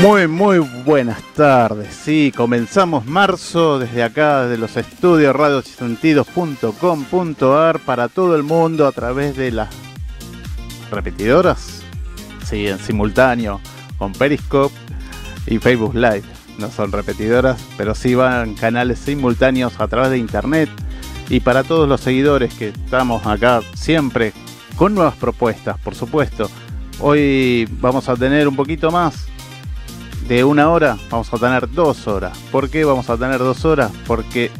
Muy, muy buenas tardes. Sí, comenzamos marzo desde acá, desde los estudios radiosentidos.com.ar para todo el mundo a través de las repetidoras. Sí, en simultáneo con Periscope y Facebook Live. No son repetidoras, pero sí van canales simultáneos a través de internet. Y para todos los seguidores que estamos acá siempre con nuevas propuestas, por supuesto. Hoy vamos a tener un poquito más de una hora, vamos a tener dos horas. ¿Por qué vamos a tener dos horas? Porque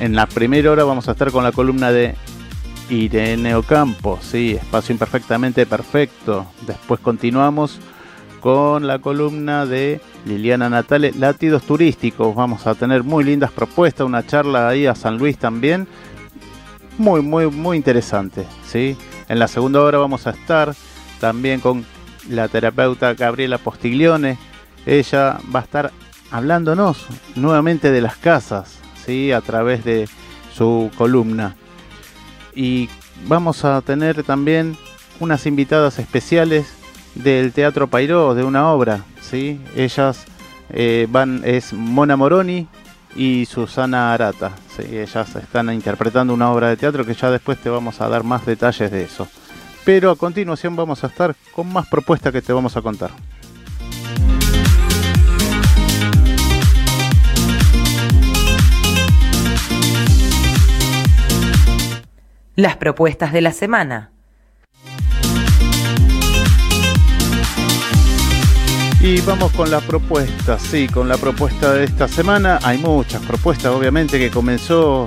en la primera hora vamos a estar con la columna de Irene Ocampo, sí, espacio imperfectamente perfecto. Después continuamos con la columna de Liliana Natale, Latidos Turísticos. Vamos a tener muy lindas propuestas, una charla ahí a San Luis también. Muy, muy, muy interesante, ¿sí? En la segunda hora vamos a estar también con la terapeuta Gabriela Postiglione. Ella va a estar hablándonos nuevamente de las casas, ¿sí? A través de su columna y vamos a tener también unas invitadas especiales del Teatro Pairó, de una obra, ¿sí? Ellas eh, van, es Mona Moroni y Susana Arata, Ellas están interpretando una obra de teatro que ya después te vamos a dar más detalles de eso. Pero a continuación vamos a estar con más propuestas que te vamos a contar. Las propuestas de la semana. Y vamos con la propuesta, sí, con la propuesta de esta semana. Hay muchas propuestas, obviamente, que comenzó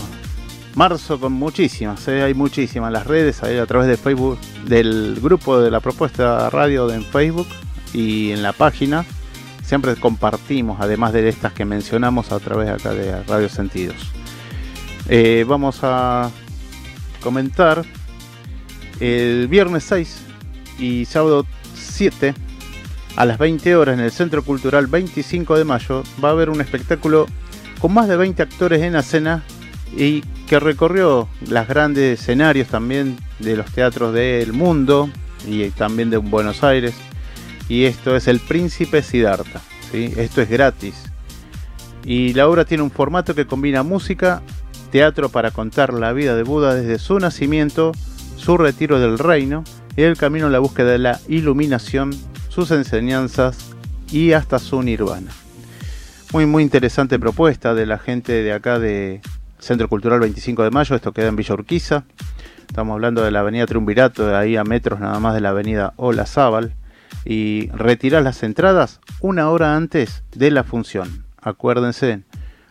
marzo con muchísimas, ¿eh? hay muchísimas en las redes, a través de Facebook, del grupo de la propuesta radio en Facebook y en la página. Siempre compartimos, además de estas que mencionamos a través acá de Radio Sentidos. Eh, vamos a comentar, el viernes 6 y sábado 7 a las 20 horas en el Centro Cultural 25 de Mayo va a haber un espectáculo con más de 20 actores en la escena y que recorrió los grandes escenarios también de los teatros del mundo y también de Buenos Aires. Y esto es El Príncipe Siddhartha. ¿sí? Esto es gratis. Y la obra tiene un formato que combina música, teatro para contar la vida de Buda desde su nacimiento, su retiro del reino el camino a la búsqueda de la iluminación, sus enseñanzas y hasta su nirvana. Muy, muy interesante propuesta de la gente de acá de Centro Cultural 25 de Mayo, esto queda en Villa Urquiza. Estamos hablando de la avenida Triunvirato, de ahí a metros nada más de la avenida Olazábal. Y retirar las entradas una hora antes de la función. Acuérdense,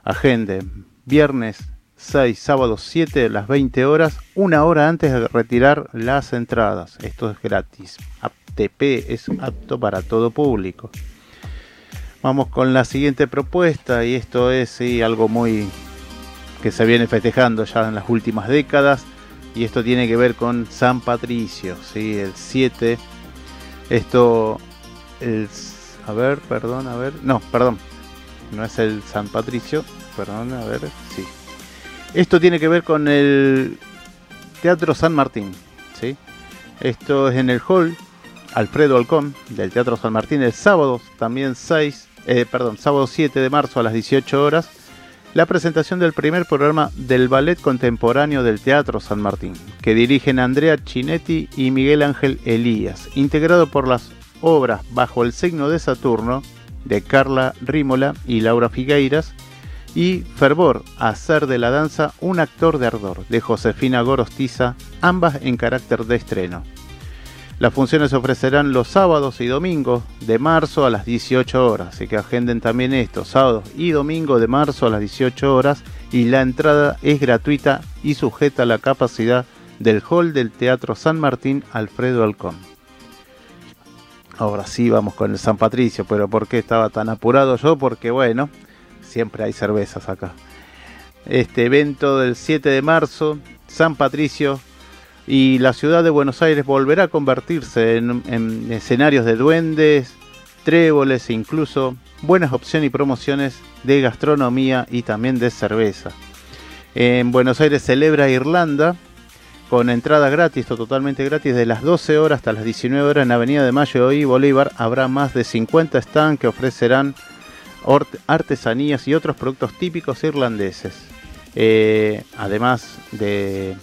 agende, viernes 6, sábado 7 las 20 horas, una hora antes de retirar las entradas. Esto es gratis. ATP es apto para todo público. Vamos con la siguiente propuesta y esto es algo muy que se viene festejando ya en las últimas décadas y esto tiene que ver con San Patricio, ¿sí? el 7. Esto, el, a ver, perdón, a ver, no, perdón, no es el San Patricio, perdón, a ver, sí, esto tiene que ver con el Teatro San Martín. ¿sí? Esto es en el hall Alfredo Alcón del Teatro San Martín el sábado, también 6, eh, perdón, sábado 7 de marzo a las 18 horas, la presentación del primer programa del Ballet Contemporáneo del Teatro San Martín, que dirigen Andrea Chinetti y Miguel Ángel Elías, integrado por las obras Bajo el signo de Saturno de Carla Rímola y Laura Figueiras, y Fervor, hacer de la danza un actor de ardor, de Josefina Gorostiza, ambas en carácter de estreno. Las funciones se ofrecerán los sábados y domingos de marzo a las 18 horas, así que agenden también esto, sábados y domingos de marzo a las 18 horas y la entrada es gratuita y sujeta a la capacidad del hall del Teatro San Martín Alfredo Alcón. Ahora sí vamos con el San Patricio, pero ¿por qué estaba tan apurado yo? Porque bueno, siempre hay cervezas acá. Este evento del 7 de marzo, San Patricio y la ciudad de Buenos Aires volverá a convertirse en, escenarios de duendes, tréboles e incluso buenas opciones y promociones de gastronomía y también de cerveza. En Buenos Aires celebra Irlanda con entrada gratis o totalmente gratis de las 12 horas hasta las 19 horas en Avenida de Mayo y Bolívar. Habrá más de 50 stands que ofrecerán artesanías y otros productos típicos irlandeses. Eh, además de,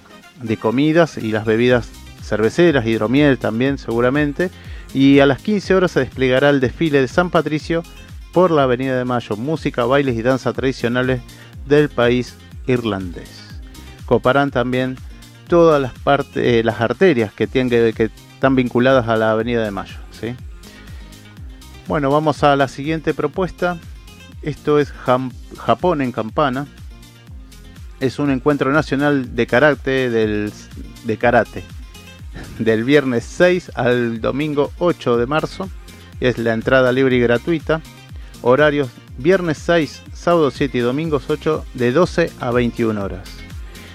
comidas y las bebidas cerveceras, hidromiel también seguramente. Y a las 15 horas se desplegará el desfile de San Patricio por la Avenida de Mayo. Música, bailes y danza tradicionales del país irlandés. Coparán también todas las eh, las arterias que, tienen que, están vinculadas a la Avenida de Mayo. ¿sí? Bueno, vamos a la siguiente propuesta. Esto es Japón en Campana. Es un encuentro nacional de karate del, de karate del viernes 6 al domingo 8 de marzo. Es la entrada libre y gratuita. Horarios viernes 6, sábado 7 y domingos 8 de 12 a 21 horas.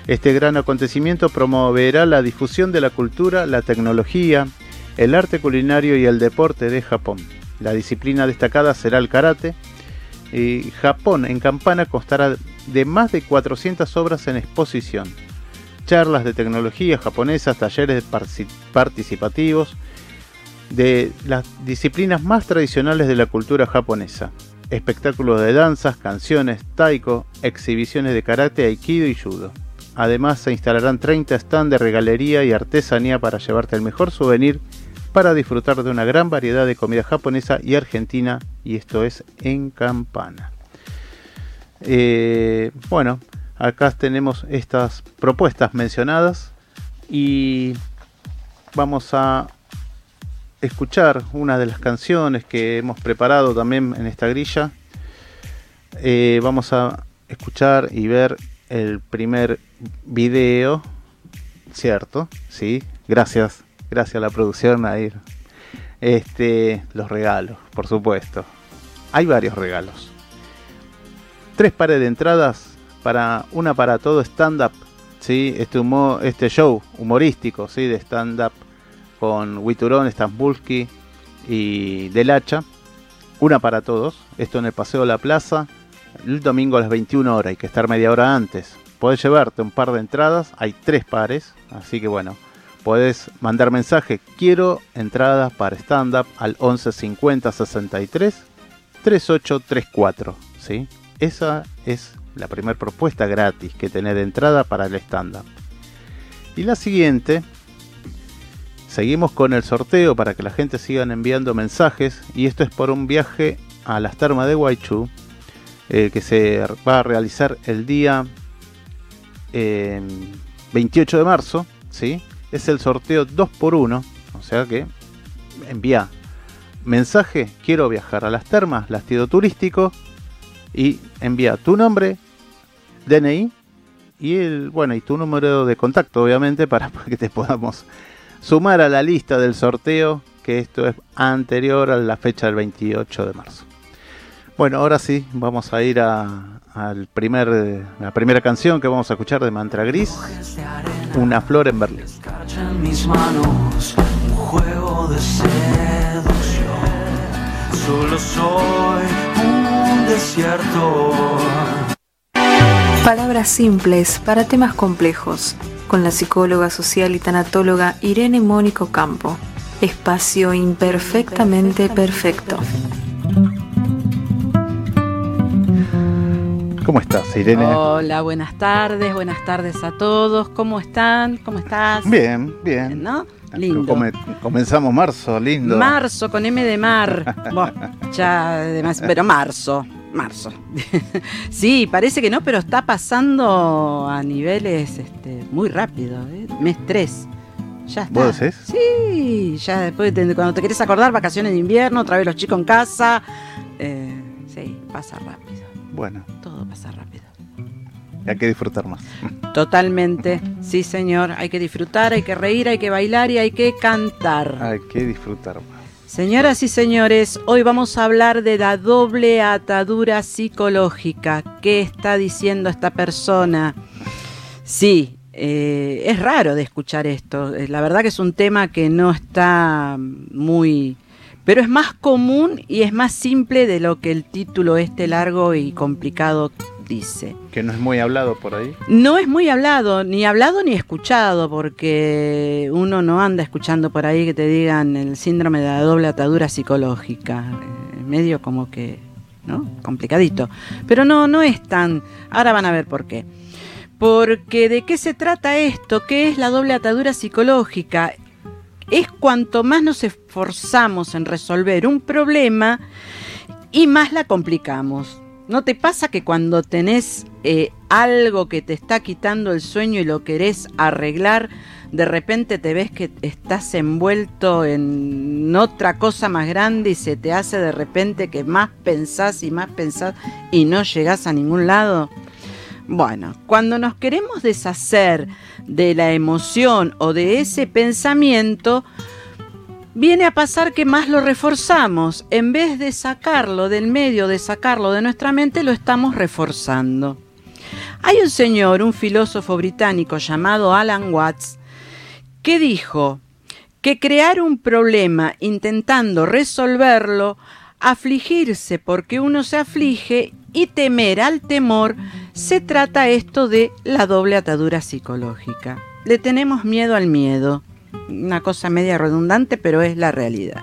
Este gran acontecimiento promoverá la difusión de la cultura, la tecnología, el arte culinario y el deporte de Japón. La disciplina destacada será el karate. Japón en Campana constará de más de 400 obras en exposición, charlas de tecnología japonesa, talleres participativos de las disciplinas más tradicionales de la cultura japonesa, espectáculos de danzas, canciones, taiko, exhibiciones de karate, aikido y judo. Además se instalarán 30 stands de regalería y artesanía para llevarte el mejor souvenir para disfrutar de una gran variedad de comida japonesa y argentina y esto es en Campana. Eh, bueno, acá tenemos estas propuestas mencionadas y vamos a escuchar una de las canciones que hemos preparado también en esta grilla. Eh, vamos a escuchar y ver el primer video, ¿cierto? Sí, gracias, gracias a la producción, ir Este, los regalos, por supuesto. Hay varios regalos. Tres pares de entradas para una para todo stand-up, ¿sí? Este, este show humorístico, ¿sí? De stand-up con Witurón, Stambulski y Del Hacha. Una para todos. Esto en el Paseo de la Plaza, el domingo a las 21 horas. Hay que estar media hora antes podés llevarte un par de entradas, hay tres pares, así que bueno, podés mandar mensaje, quiero entradas para stand-up al 11 50 63 3834, ¿sí? Esa es la primera propuesta gratis que tener entrada para el stand-up. Y la siguiente, seguimos con el sorteo para que la gente siga enviando mensajes y esto es por un viaje a las termas de Guaychú eh, que se va a realizar el día 28 de marzo, ¿sí? Es el sorteo 2x1, o sea que envía mensaje, quiero viajar a las termas, lastido turístico, y envía tu nombre, DNI y bueno, y tu número de contacto, obviamente, para que te podamos sumar a la lista del sorteo, que esto es anterior a la fecha del 28 de marzo. Bueno, ahora sí, vamos a ir a, al primer, la primera canción que vamos a escuchar de Mantra Gris, Una flor en Berlín. mis manos, un juego de seducción. Solo soy un desierto. Palabras simples para temas complejos, con la psicóloga social y tanatóloga Irene Mónico Campo. Espacio imperfectamente perfecto. ¿Cómo estás, Irene? Hola, buenas tardes, buenas tardes a todos. ¿Cómo están? ¿Cómo estás? Bien, bien. ¿No? Lindo. comenzamos marzo, lindo. Marzo con M de mar. ya, además, pero marzo, marzo. sí, parece que no, pero está pasando a niveles este, muy rápido. ¿eh? Mes 3. Ya está. ¿Vos decís? Sí, ya después, cuando te querés acordar, vacaciones de invierno, otra vez los chicos en casa. Eh, sí, pasa rápido. Bueno. Todo pasa rápido. Hay que disfrutar más. Totalmente, sí señor, hay que disfrutar, hay que reír, hay que bailar y hay que cantar. Hay que disfrutar más. Señoras y señores, hoy vamos a hablar de la doble atadura psicológica. ¿Qué está diciendo esta persona? Sí, eh, es raro de escuchar esto. Eh, la verdad que es un tema que no está muy... Pero es más común y es más simple de lo que el título este largo y complicado dice. Que no es muy hablado por ahí. No es muy hablado, ni hablado ni escuchado, porque uno no anda escuchando por ahí que te digan el síndrome de la doble atadura psicológica. Medio como que, ¿no? Complicadito. Pero no, no es tan... Ahora van a ver por qué. Porque de qué se trata esto, qué es la doble atadura psicológica. Es cuanto más nos esforzamos en resolver un problema y más la complicamos. ¿No te pasa que cuando tenés eh, algo que te está quitando el sueño y lo querés arreglar, de repente te ves que estás envuelto en otra cosa más grande y se te hace de repente que más pensás y más pensás y no llegás a ningún lado? Bueno, cuando nos queremos deshacer de la emoción o de ese pensamiento, viene a pasar que más lo reforzamos. En vez de sacarlo del medio, de sacarlo de nuestra mente, lo estamos reforzando. Hay un señor, un filósofo británico llamado Alan Watts, que dijo que crear un problema intentando resolverlo, afligirse porque uno se aflige y temer al temor, se trata esto de la doble atadura psicológica. Le tenemos miedo al miedo. Una cosa media redundante, pero es la realidad.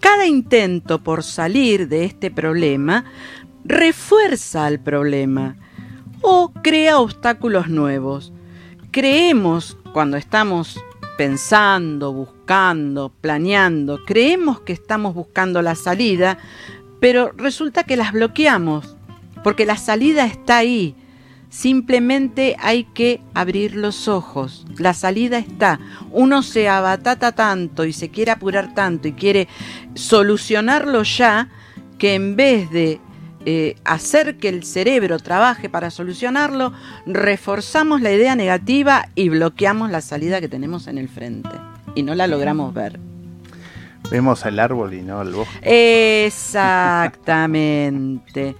Cada intento por salir de este problema refuerza al problema o crea obstáculos nuevos. Creemos cuando estamos pensando, buscando, planeando, creemos que estamos buscando la salida, pero resulta que las bloqueamos, porque la salida está ahí. Simplemente hay que abrir los ojos. La salida está. Uno se abatata tanto y se quiere apurar tanto y quiere solucionarlo ya, que en vez de eh, hacer que el cerebro trabaje para solucionarlo, reforzamos la idea negativa y bloqueamos la salida que tenemos en el frente. Y no la logramos ver. Vemos el árbol y no el bosque. Exactamente.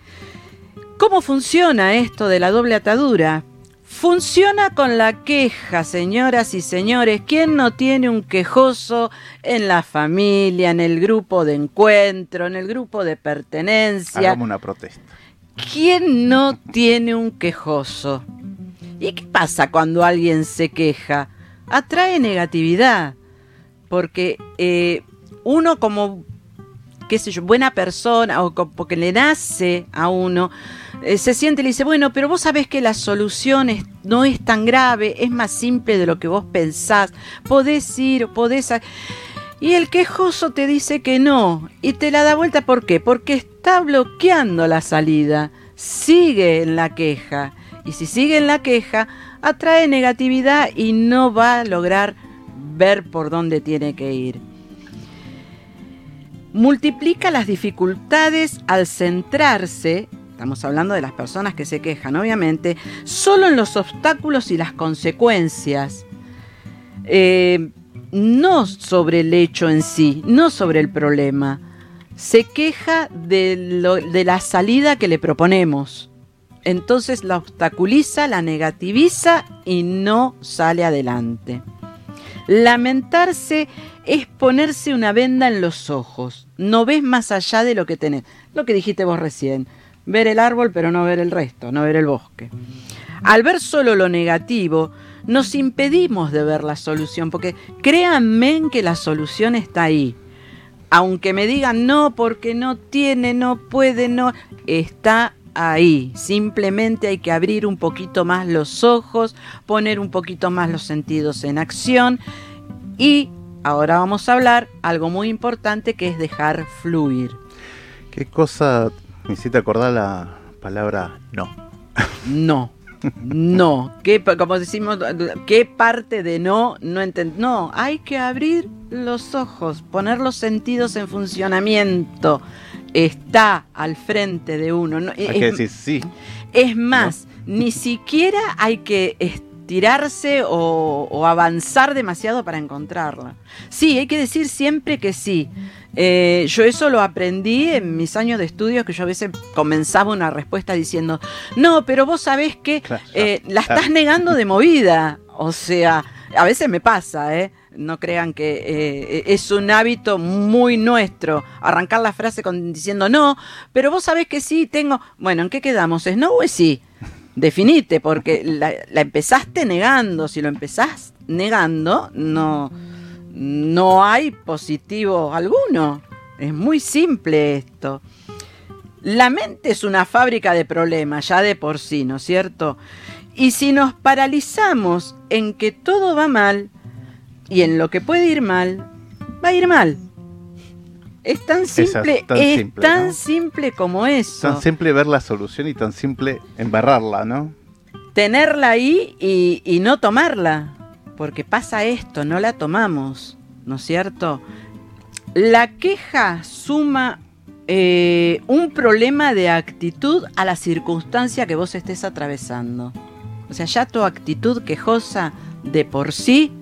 ¿Cómo funciona esto de la doble atadura? Funciona con la queja, señoras y señores. ¿Quién no tiene un quejoso en la familia, en el grupo de encuentro, en el grupo de pertenencia? Hagamos una protesta. ¿Quién no tiene un quejoso? ¿Y qué pasa cuando alguien se queja? Atrae negatividad, porque eh, uno como, qué sé yo, buena persona o porque le nace a uno, eh, se siente y le dice, bueno, pero vos sabés que la solución no es tan grave, es más simple de lo que vos pensás, podés ir, podés... Y el quejoso te dice que no, y te la da vuelta, ¿por qué? Porque está bloqueando la salida, sigue en la queja, y si sigue en la queja, atrae negatividad y no va a lograr ver por dónde tiene que ir multiplica las dificultades al centrarse, estamos hablando de las personas que se quejan, obviamente, solo en los obstáculos y las consecuencias. Eh, no sobre el hecho en sí, no sobre el problema. Se queja de, de la salida que le proponemos. Entonces la obstaculiza, la negativiza y no sale adelante. Lamentarse es ponerse una venda en los ojos. No ves más allá de lo que tenés. Lo que dijiste vos recién. Ver el árbol pero no ver el resto, no ver el bosque. Al ver solo lo negativo, nos impedimos de ver la solución, porque créanme que la solución está ahí. Aunque me digan no, porque no tiene, no puede, no, está ahí. Simplemente hay que abrir un poquito más los ojos, poner un poquito más los sentidos en acción y ahora vamos a hablar algo muy importante que es dejar fluir. ¿Qué cosa me hiciste acordar la palabra no? No. No, ¿Qué, como decimos, ¿qué parte de no no entiendo? No, hay que abrir los ojos, poner los sentidos en funcionamiento. Está al frente de uno. hay es, que decir sí. Es más, ni siquiera hay que estirarse o, avanzar demasiado para encontrarla. Sí, hay que decir siempre que sí. Eh, yo eso lo aprendí en mis años de estudio, que yo a veces comenzaba una respuesta diciendo, no, pero vos sabés que eh, la estás negando de movida. O sea, a veces me pasa, ¿eh? No crean que eh, es un hábito muy nuestro arrancar la frase con, diciendo no, pero vos sabés que sí, tengo. Bueno, ¿en qué quedamos? ¿Es no o es sí? Definite, porque la, la empezaste negando. Si lo empezás negando, no, no hay positivo alguno. Es muy simple esto. La mente es una fábrica de problemas, ya de por sí, ¿no es cierto? Y si nos paralizamos en que todo va mal y en lo que puede ir mal, va a ir mal. Es tan simple, es tan, simple, como eso. Tan simple ver la solución y tan simple embarrarla, ¿no? Tenerla ahí y, no tomarla. Porque pasa esto, no la tomamos, ¿no es cierto? La queja suma eh, un problema de actitud a la circunstancia que vos estés atravesando. O sea, ya tu actitud quejosa de por sí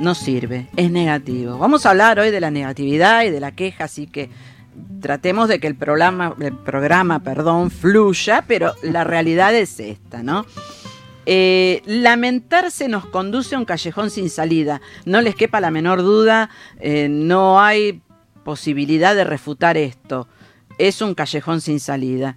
no sirve, es negativo. Vamos a hablar hoy de la negatividad y de la queja, así que tratemos de que el programa, el programa perdón, fluya, pero la realidad es esta, ¿no? Eh, lamentarse nos conduce a un callejón sin salida. No les quepa la menor duda, eh, no hay posibilidad de refutar esto. Es un callejón sin salida.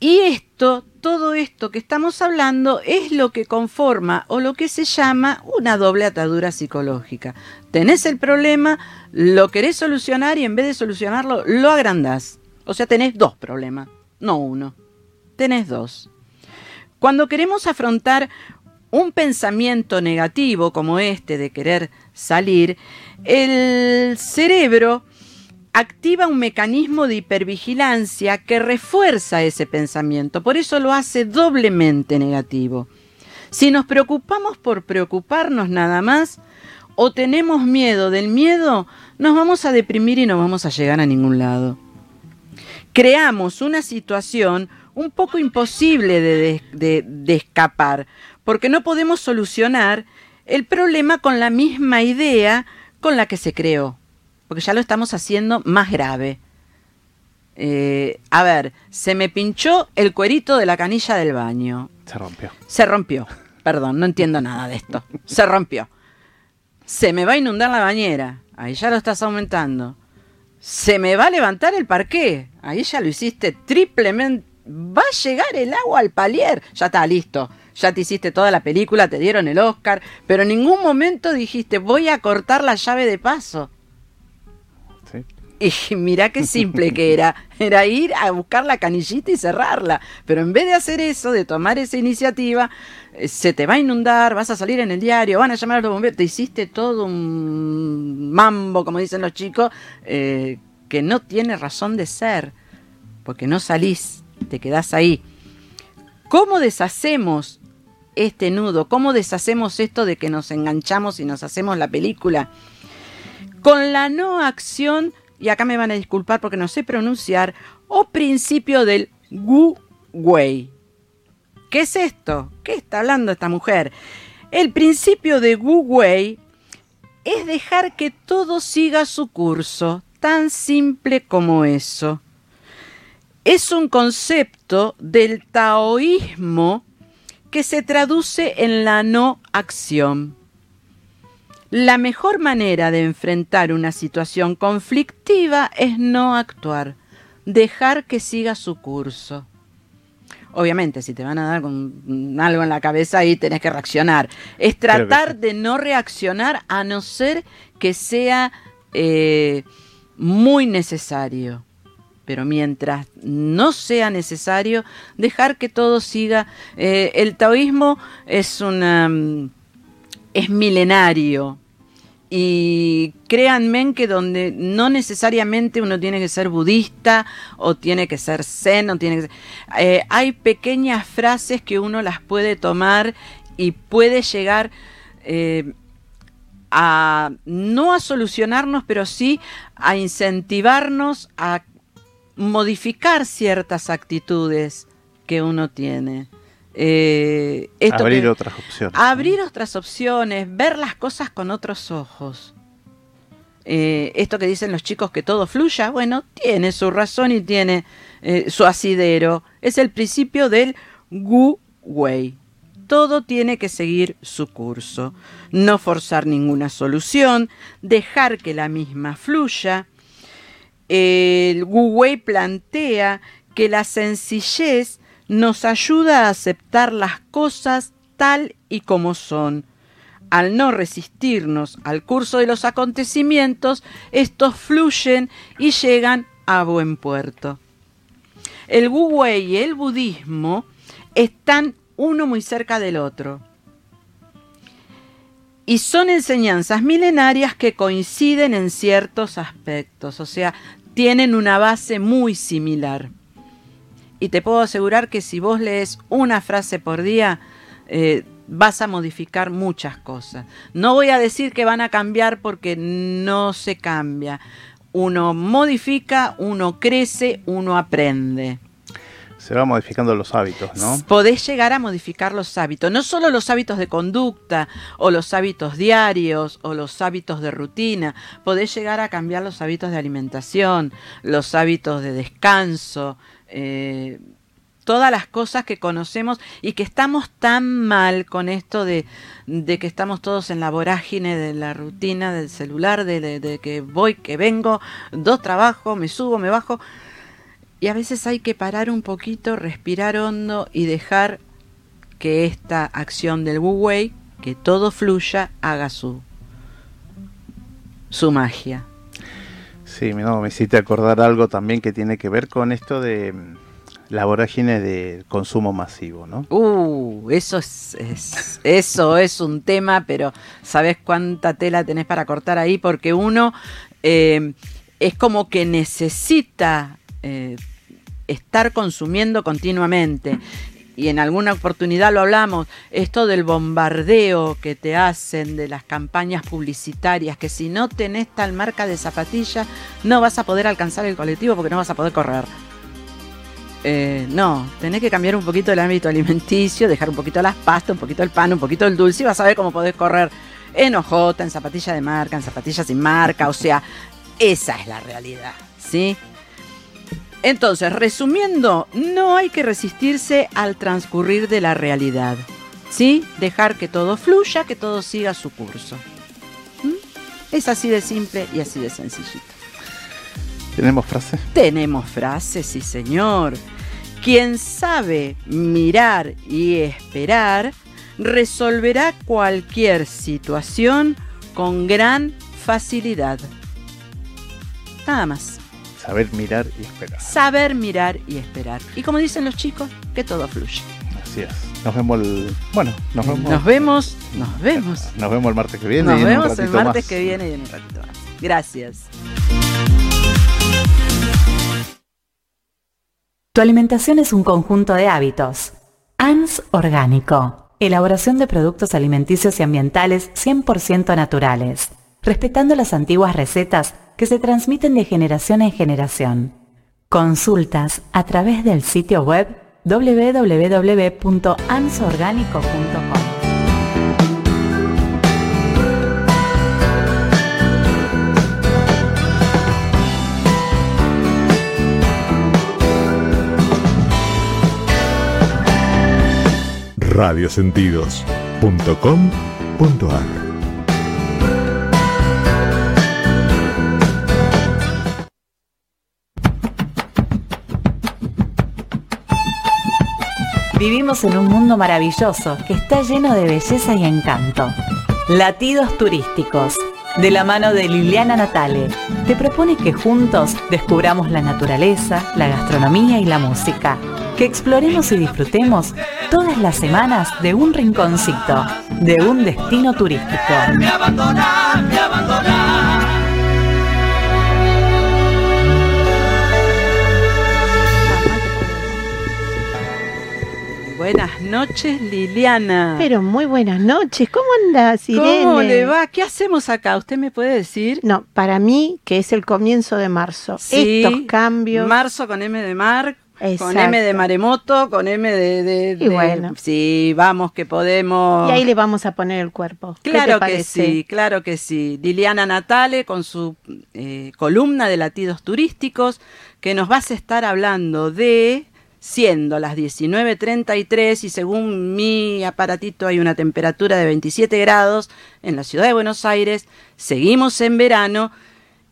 Y esto, todo esto que estamos hablando es lo que conforma o lo que se llama una doble atadura psicológica. Tenés el problema, lo querés solucionar y en vez de solucionarlo, lo agrandás. O sea, tenés dos problemas, no uno. Tenés dos. Cuando queremos afrontar un pensamiento negativo como este de querer salir, el cerebro activa un mecanismo de hipervigilancia que refuerza ese pensamiento, por eso lo hace doblemente negativo. Si nos preocupamos por preocuparnos nada más, o tenemos miedo del miedo, nos vamos a deprimir y no vamos a llegar a ningún lado. Creamos una situación un poco imposible de, de escapar, porque no podemos solucionar el problema con la misma idea con la que se creó porque ya lo estamos haciendo más grave. Eh, a ver, se me pinchó el cuerito de la canilla del baño. Se rompió. Se rompió. Perdón, no entiendo nada de esto. Se rompió. Se me va a inundar la bañera. Ahí ya lo estás aumentando. Se me va a levantar el parqué. Ahí ya lo hiciste triplemente. Va a llegar el agua al palier. Ya está, listo. Ya te hiciste toda la película, te dieron el Oscar. Pero en ningún momento dijiste, voy a cortar la llave de paso. Y mirá qué simple que era. Era ir a buscar la canillita y cerrarla. Pero en vez de hacer eso, de tomar esa iniciativa, eh, se te va a inundar, vas a salir en el diario, van a llamar a los bomberos. Te hiciste todo un mambo, como dicen los chicos, eh, que no tiene razón de ser. Porque no salís, te quedás ahí. ¿Cómo deshacemos este nudo? ¿Cómo deshacemos esto de que nos enganchamos y nos hacemos la película? Con la no acción y acá me van a disculpar porque no sé pronunciar, o principio del Wu Wei. ¿Qué es esto? ¿Qué está hablando esta mujer? El principio de Wu Wei es dejar que todo siga su curso, tan simple como eso. Es un concepto del taoísmo que se traduce en la no acción. La mejor manera de enfrentar una situación conflictiva es no actuar, dejar que siga su curso. Obviamente, si te van a dar con algo en la cabeza ahí tenés que reaccionar. Es tratar de no reaccionar a no ser que sea eh, muy necesario. Pero mientras no sea necesario, dejar que todo siga. Eh, el taoísmo es una mm, es milenario. Y créanme que donde no necesariamente uno tiene que ser budista o tiene que ser zen o tiene que eh, hay pequeñas frases que uno las puede tomar y puede llegar eh, a no a solucionarnos, pero sí a incentivarnos a modificar ciertas actitudes que uno tiene. Eh, esto Abrir que- otras opciones. abrir otras opciones, ver las cosas con otros ojos. Eh, esto que dicen los chicos que todo fluya, bueno, tiene su razón y tiene eh, su asidero. Es el principio del Gu Wei. Todo tiene que seguir su curso. No forzar ninguna solución, dejar que la misma fluya. El Wu Wei plantea que la sencillez nos ayuda a aceptar las cosas tal y como son. Al no resistirnos al curso de los acontecimientos, estos fluyen y llegan a buen puerto. El Wu Wei y el budismo están uno muy cerca del otro. Y son enseñanzas milenarias que coinciden en ciertos aspectos, o sea, tienen una base muy similar. Y te puedo asegurar que si vos lees una frase por día, eh, vas a modificar muchas cosas. No voy a decir que van a cambiar porque no se cambia. Uno modifica, uno crece, uno aprende. Se va modificando los hábitos, ¿no? Podés llegar a modificar los hábitos, no solo los hábitos de conducta o los hábitos diarios o los hábitos de rutina, podés llegar a cambiar los hábitos de alimentación, los hábitos de descanso, eh, todas las cosas que conocemos y que estamos tan mal con esto de, de que estamos todos en la vorágine de la rutina del celular, de, de- que voy, que vengo, dos trabajos, me subo, me bajo. Y a veces hay que parar un poquito, respirar hondo y dejar que esta acción del Wu Wei, que todo fluya, haga su, su magia. Sí, no, me hiciste acordar algo también que tiene que ver con esto de mm, la vorágine de consumo masivo, ¿no? Uh, eso es, es- eso es un tema, pero ¿sabes cuánta tela tenés para cortar ahí? Porque uno eh, es como que necesita eh, estar consumiendo continuamente. Y en alguna oportunidad lo hablamos, esto del bombardeo que te hacen de las campañas publicitarias, que si no tenés tal marca de zapatilla, no vas a poder alcanzar el colectivo porque no vas a poder correr. Eh, no, tenés que cambiar un poquito el ámbito alimenticio, dejar un poquito las pastas, un poquito el pan, un poquito el dulce y vas a ver cómo podés correr en hojota, en zapatilla de marca, en zapatillas sin marca, o sea, esa es la realidad, ¿sí? Entonces, resumiendo, no hay que resistirse al transcurrir de la realidad, ¿sí? Dejar que todo fluya, que todo siga su curso. ¿Mm? Es así de simple y así de sencillito. ¿Tenemos frase? Tenemos frases, sí señor. Quien sabe mirar y esperar, resolverá cualquier situación con gran facilidad. Nada más. Saber mirar y esperar. Saber mirar y esperar. Y como dicen los chicos, que todo fluye. Así es. Nos vemos el. Bueno, nos vemos. Nos vemos, nos vemos. Nos vemos el martes que viene. Nos y en un vemos el martes más. que viene y en un ratito más. Gracias. Tu alimentación es un conjunto de hábitos. ANS Orgánico. Elaboración de productos alimenticios y ambientales 100% naturales, respetando las antiguas recetas que se transmiten de generación en generación. Consultas a través del sitio web www.ansorgánico.com. radiosentidos.com.ar Vivimos en un mundo maravilloso que está lleno de belleza y encanto. Latidos turísticos, de la mano de Liliana Natale, te propone que juntos descubramos la naturaleza, la gastronomía y la música. Que exploremos y disfrutemos todas las semanas de un rinconcito, de un destino turístico. Buenas noches, Liliana. Pero muy buenas noches. ¿Cómo andas, Irene? ¿Cómo le va? ¿Qué hacemos acá? ¿Usted me puede decir? No, para mí, que es el comienzo de marzo. Sí, Estos cambios. Marzo con M de mar, Con M de maremoto, con M de, de, Y bueno. Sí, vamos que podemos. Y ahí le vamos a poner el cuerpo. ¿Qué te Claro que sí, claro que sí. Liliana Natale con su eh, columna de latidos turísticos que nos vas a estar hablando de, siendo las 19.33 y según mi aparatito hay una temperatura de 27 grados en la ciudad de Buenos Aires, seguimos en verano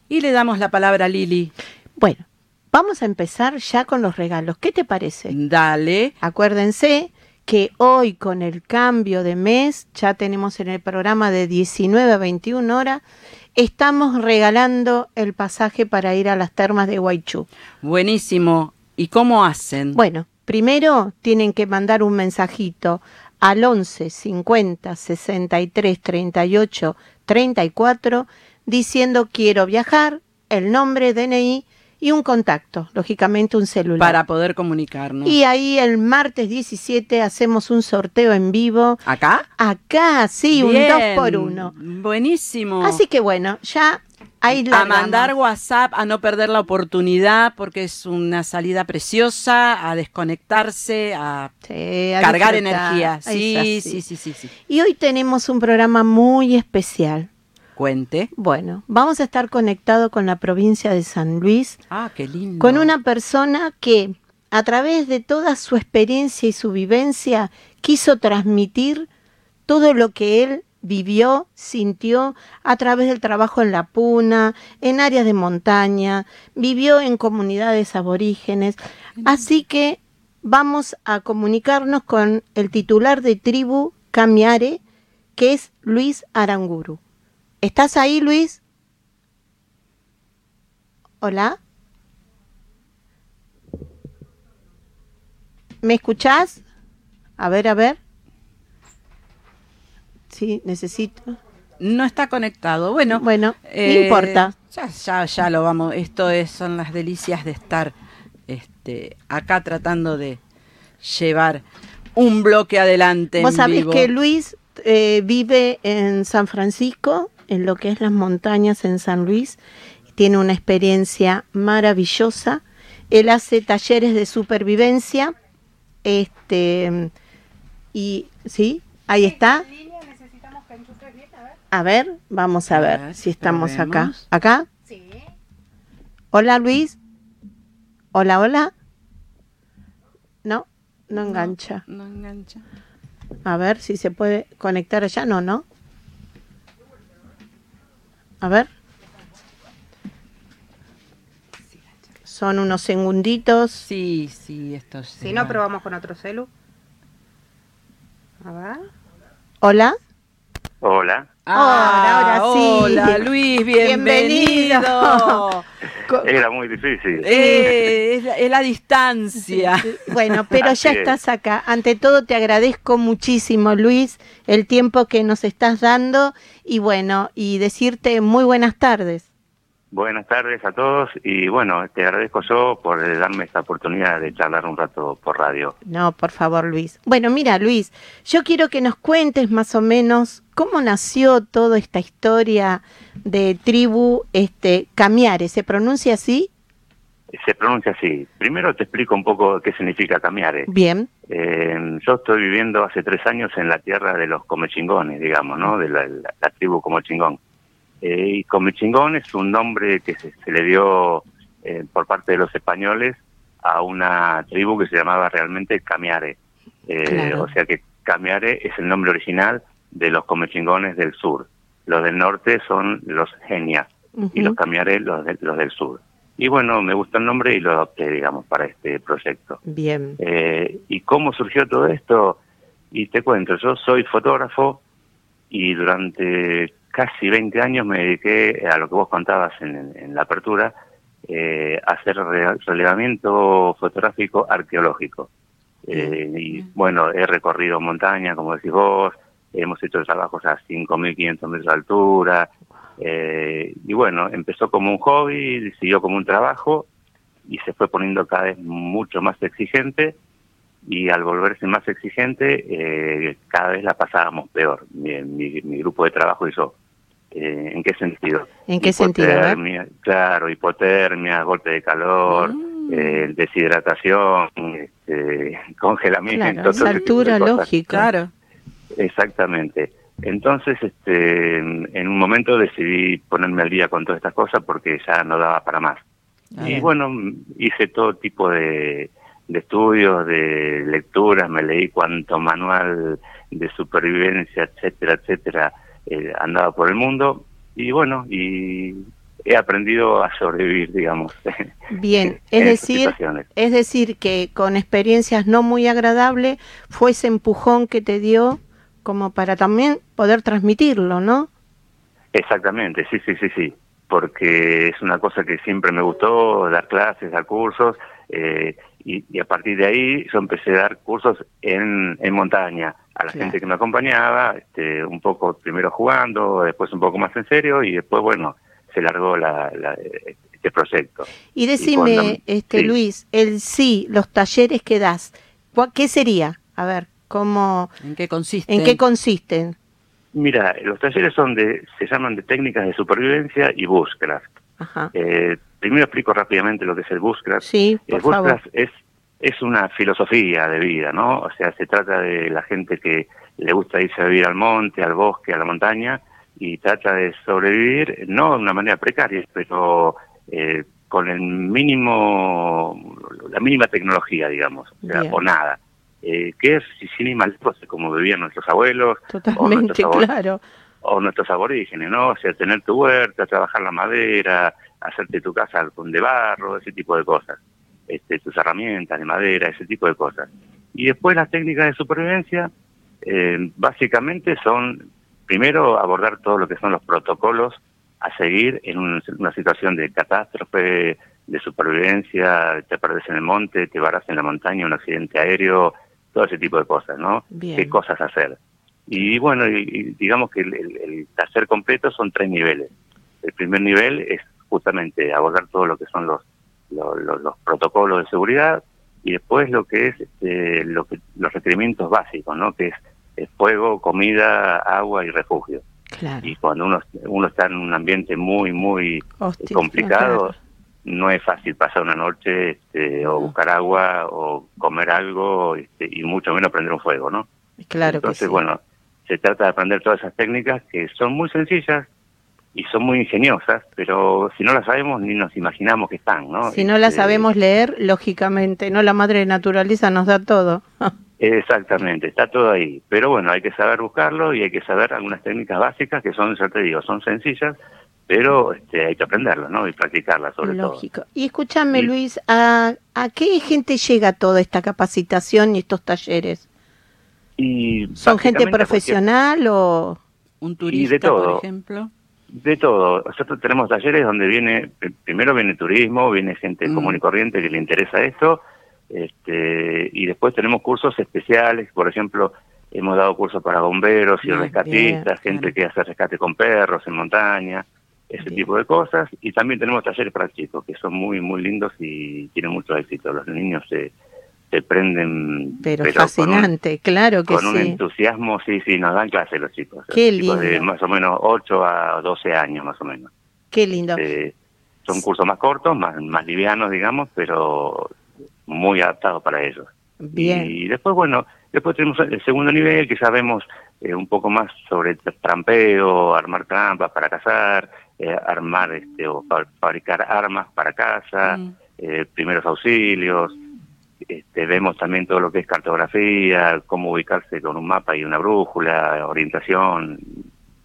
y le damos la palabra a Lili. Bueno, vamos a empezar ya con los regalos. ¿Qué te parece? Dale. Acuérdense que hoy con el cambio de mes, ya tenemos en el programa de 19 a 21 horas, estamos regalando el pasaje para ir a las termas de Guaychú. Buenísimo. ¿Y cómo hacen? Bueno, primero tienen que mandar un mensajito al 11 50 63 38 34 diciendo quiero viajar, el nombre, DNI y un contacto, lógicamente un celular. para poder comunicarnos. Y ahí el martes 17 hacemos un sorteo en vivo. ¿Acá? Acá, sí, un Bien, dos por uno. Buenísimo. Así que bueno, ya a mandar WhatsApp, a no perder la oportunidad, porque es una salida preciosa, a desconectarse, a cargar energía. Sí, sí, sí, sí, sí. Y hoy tenemos un programa muy especial. Cuente. Bueno, vamos a estar conectados con la provincia de San Luis, Ah, qué lindo. con una persona que a través de toda su experiencia y su vivencia quiso transmitir todo lo que él vivió, sintió a través del trabajo en la puna, en áreas de montaña, vivió en comunidades aborígenes. Así que vamos a comunicarnos con el titular de tribu Camiare, que es Luis Aranguru. ¿Estás ahí, Luis? Hola. ¿Me escuchás? A ver, a ver. Sí, necesito. No está conectado. Bueno, Bueno, eh, no importa. Ya, ya, ya lo vamos. Esto es, son las delicias de estar este, acá tratando de llevar un bloque adelante. Vos en sabés vivo. que Luis eh, vive en San Francisco, en lo que es las montañas en San Luis. Tiene una experiencia maravillosa. Él hace talleres de supervivencia. Este y sí, ahí está. A ver, vamos a A ver, ver, si estamos acá. ¿Acá? Sí. Hola Luis. Hola, hola. No, no engancha. No engancha. A ver si se puede conectar allá. No, no. A ver. Son unos segunditos. Sí, sí, esto es. Si no, probamos con otro celu. A ver. Hola. Hola. Hola, ahora sí. Hola, Luis, bienvenido. Bienvenido. Era muy difícil. Eh, es, la, es la distancia. Bueno, pero Así ya es. estás acá. Ante todo te agradezco muchísimo, Luis, el tiempo que nos estás dando y bueno, y decirte muy buenas tardes. Buenas tardes a todos y bueno, te agradezco yo por eh, darme esta oportunidad de charlar un rato por radio. No, por favor, Luis. Bueno, mira, Luis, yo quiero que nos cuentes más o menos cómo nació toda esta historia de tribu este Camiare, ¿se pronuncia así? Se pronuncia así. Primero te explico un poco qué significa Camiare. Bien. Eh, yo estoy viviendo hace tres años en la tierra de los comechingones, digamos, ¿no? De la, la- la tribu Comechingón. Eh, y Comechingón es un nombre que se, se le dio eh, por parte de los españoles a una tribu que se llamaba realmente Camiare. Eh, Claro. O sea que Camiare es el nombre original de los Comechingones del sur. Los del norte son los Genias y los Camiare los, de- los del sur. Y bueno, me gustó el nombre y lo adopté, digamos, para este proyecto. Bien. Eh, ¿Y cómo surgió todo esto? Y te cuento, yo soy fotógrafo y durante casi 20 años me dediqué a lo que vos contabas en, la apertura, eh, a hacer re- relevamiento fotográfico arqueológico. Eh, y bueno, he recorrido montaña, como decís vos, hemos hecho trabajos a 5.500 metros de altura, eh, y bueno, empezó como un hobby, siguió como un trabajo y se fue poniendo cada vez mucho más exigente y al volverse más exigente eh, cada vez la pasábamos peor, mi, mi- mi grupo de trabajo y yo. Eh, ¿En qué sentido? ¿En qué sentido? Claro, hipotermia, golpe de calor, eh, deshidratación, este, congelamiento. Claro, todo altura, lógico. Claro. Exactamente. Entonces, este, en un momento decidí ponerme al día con todas estas cosas porque ya no daba para más. Ah, y bien. bueno, hice todo tipo de, de estudios, de lecturas, me leí cuanto manual de supervivencia, etcétera, etcétera, eh, andaba por el mundo y bueno, y he aprendido a sobrevivir, digamos. Bien, en es decir, es decir que con experiencias no muy agradables fue ese empujón que te dio como para también poder transmitirlo, ¿no? Exactamente, sí, sí, sí, sí, porque es una cosa que siempre me gustó, dar clases, dar cursos, eh, y, y a partir de ahí yo empecé a dar cursos en, en montaña, a la Claro. gente que me acompañaba, este, un poco primero jugando, después un poco más en serio, y después, bueno, se largó la, la- este proyecto. Y decime, cuando- este sí. Luis, el sí, los talleres que das, ¿cuá- ¿qué sería? A ver, ¿cómo, ¿En qué consiste? ¿en qué consisten? Mira, los talleres son de, se llaman de técnicas de supervivencia y bushcraft. Ajá. Eh, primero explico rápidamente lo que es el bushcraft. Sí, El por favor. bushcraft es, es una filosofía de vida, ¿no? O sea, se trata de la gente que le gusta irse a vivir al monte, al bosque, a la montaña, y trata de sobrevivir, no de una manera precaria, pero eh, con el mínimo, la mínima tecnología, digamos, o, sea, o nada. Eh, que es sin ir lejos, como vivían nuestros abuelos, o Totalmente, nuestros, claro. O nuestros aborígenes, ¿no? O sea, tener tu huerta, trabajar la madera, hacerte tu casa con de barro, ese tipo de cosas. Este, tus herramientas de madera, ese tipo de cosas. Y después las técnicas de supervivencia, eh, básicamente son, primero, abordar todo lo que son los protocolos a seguir en un- una situación de catástrofe, de supervivencia, te perdés en el monte, te varás en la montaña, un accidente aéreo, todo ese tipo de cosas, ¿no? Bien. ¿Qué cosas hacer? Y bueno, y, digamos que el, el- el taller completo son tres niveles. El primer nivel es justamente abordar todo lo que son los, los, los- los protocolos de seguridad y después lo que es este, lo que, los requerimientos básicos, ¿no? Que es, es fuego, comida, agua y refugio. Claro. Y cuando uno, uno está en un ambiente muy, muy complicado, claro. no es fácil pasar una noche este, o buscar agua o comer algo este, y mucho menos prender un fuego, ¿no? Claro Entonces, que sí. bueno, se trata de aprender todas esas técnicas que son muy sencillas y son muy ingeniosas, pero si no las sabemos ni nos imaginamos que están, ¿no? si no la Este, sabemos leer, lógicamente, no la madre naturaleza nos da todo. Exactamente, está todo ahí. Pero bueno, hay que saber buscarlo y hay que saber algunas técnicas básicas que son, ya te digo, son sencillas, pero este, hay que aprenderlas, ¿no? Y practicarlas sobre todo. Lógico. Y escúchame. Luis, ¿a, ¿a qué gente llega toda esta capacitación y estos talleres? Y ¿Son gente profesional o...? Un turista, todo. por ejemplo. De todo. Nosotros tenemos talleres donde viene, pr- primero viene turismo, viene gente Mm. común y corriente que le interesa esto, este, y después tenemos cursos especiales, por ejemplo, hemos dado cursos para bomberos y Bien, rescatistas, bien, gente claro. que hace rescate con perros en montaña, ese Bien. tipo de cosas, y también tenemos talleres para chicos, que son muy, muy lindos y tienen mucho éxito. Los niños se, se prenden... Pero, con un- fascinante, claro que con un sí. entusiasmo, sí, sí, nos dan clase los chicos. Qué Chicos de lindo. más o menos 8 a 12 años, más o menos. Qué lindo. Eh, son cursos más cortos, más, más livianos, digamos, pero muy adaptados para ellos. Bien. Y después, bueno, después tenemos el segundo nivel, que sabemos eh, un poco más sobre tra- trampeo, armar trampas para cazar, eh, armar este, o fa- fabricar armas para casa, Mm. eh, primeros auxilios. Este, vemos también todo lo que es cartografía, cómo ubicarse con un mapa y una brújula, orientación,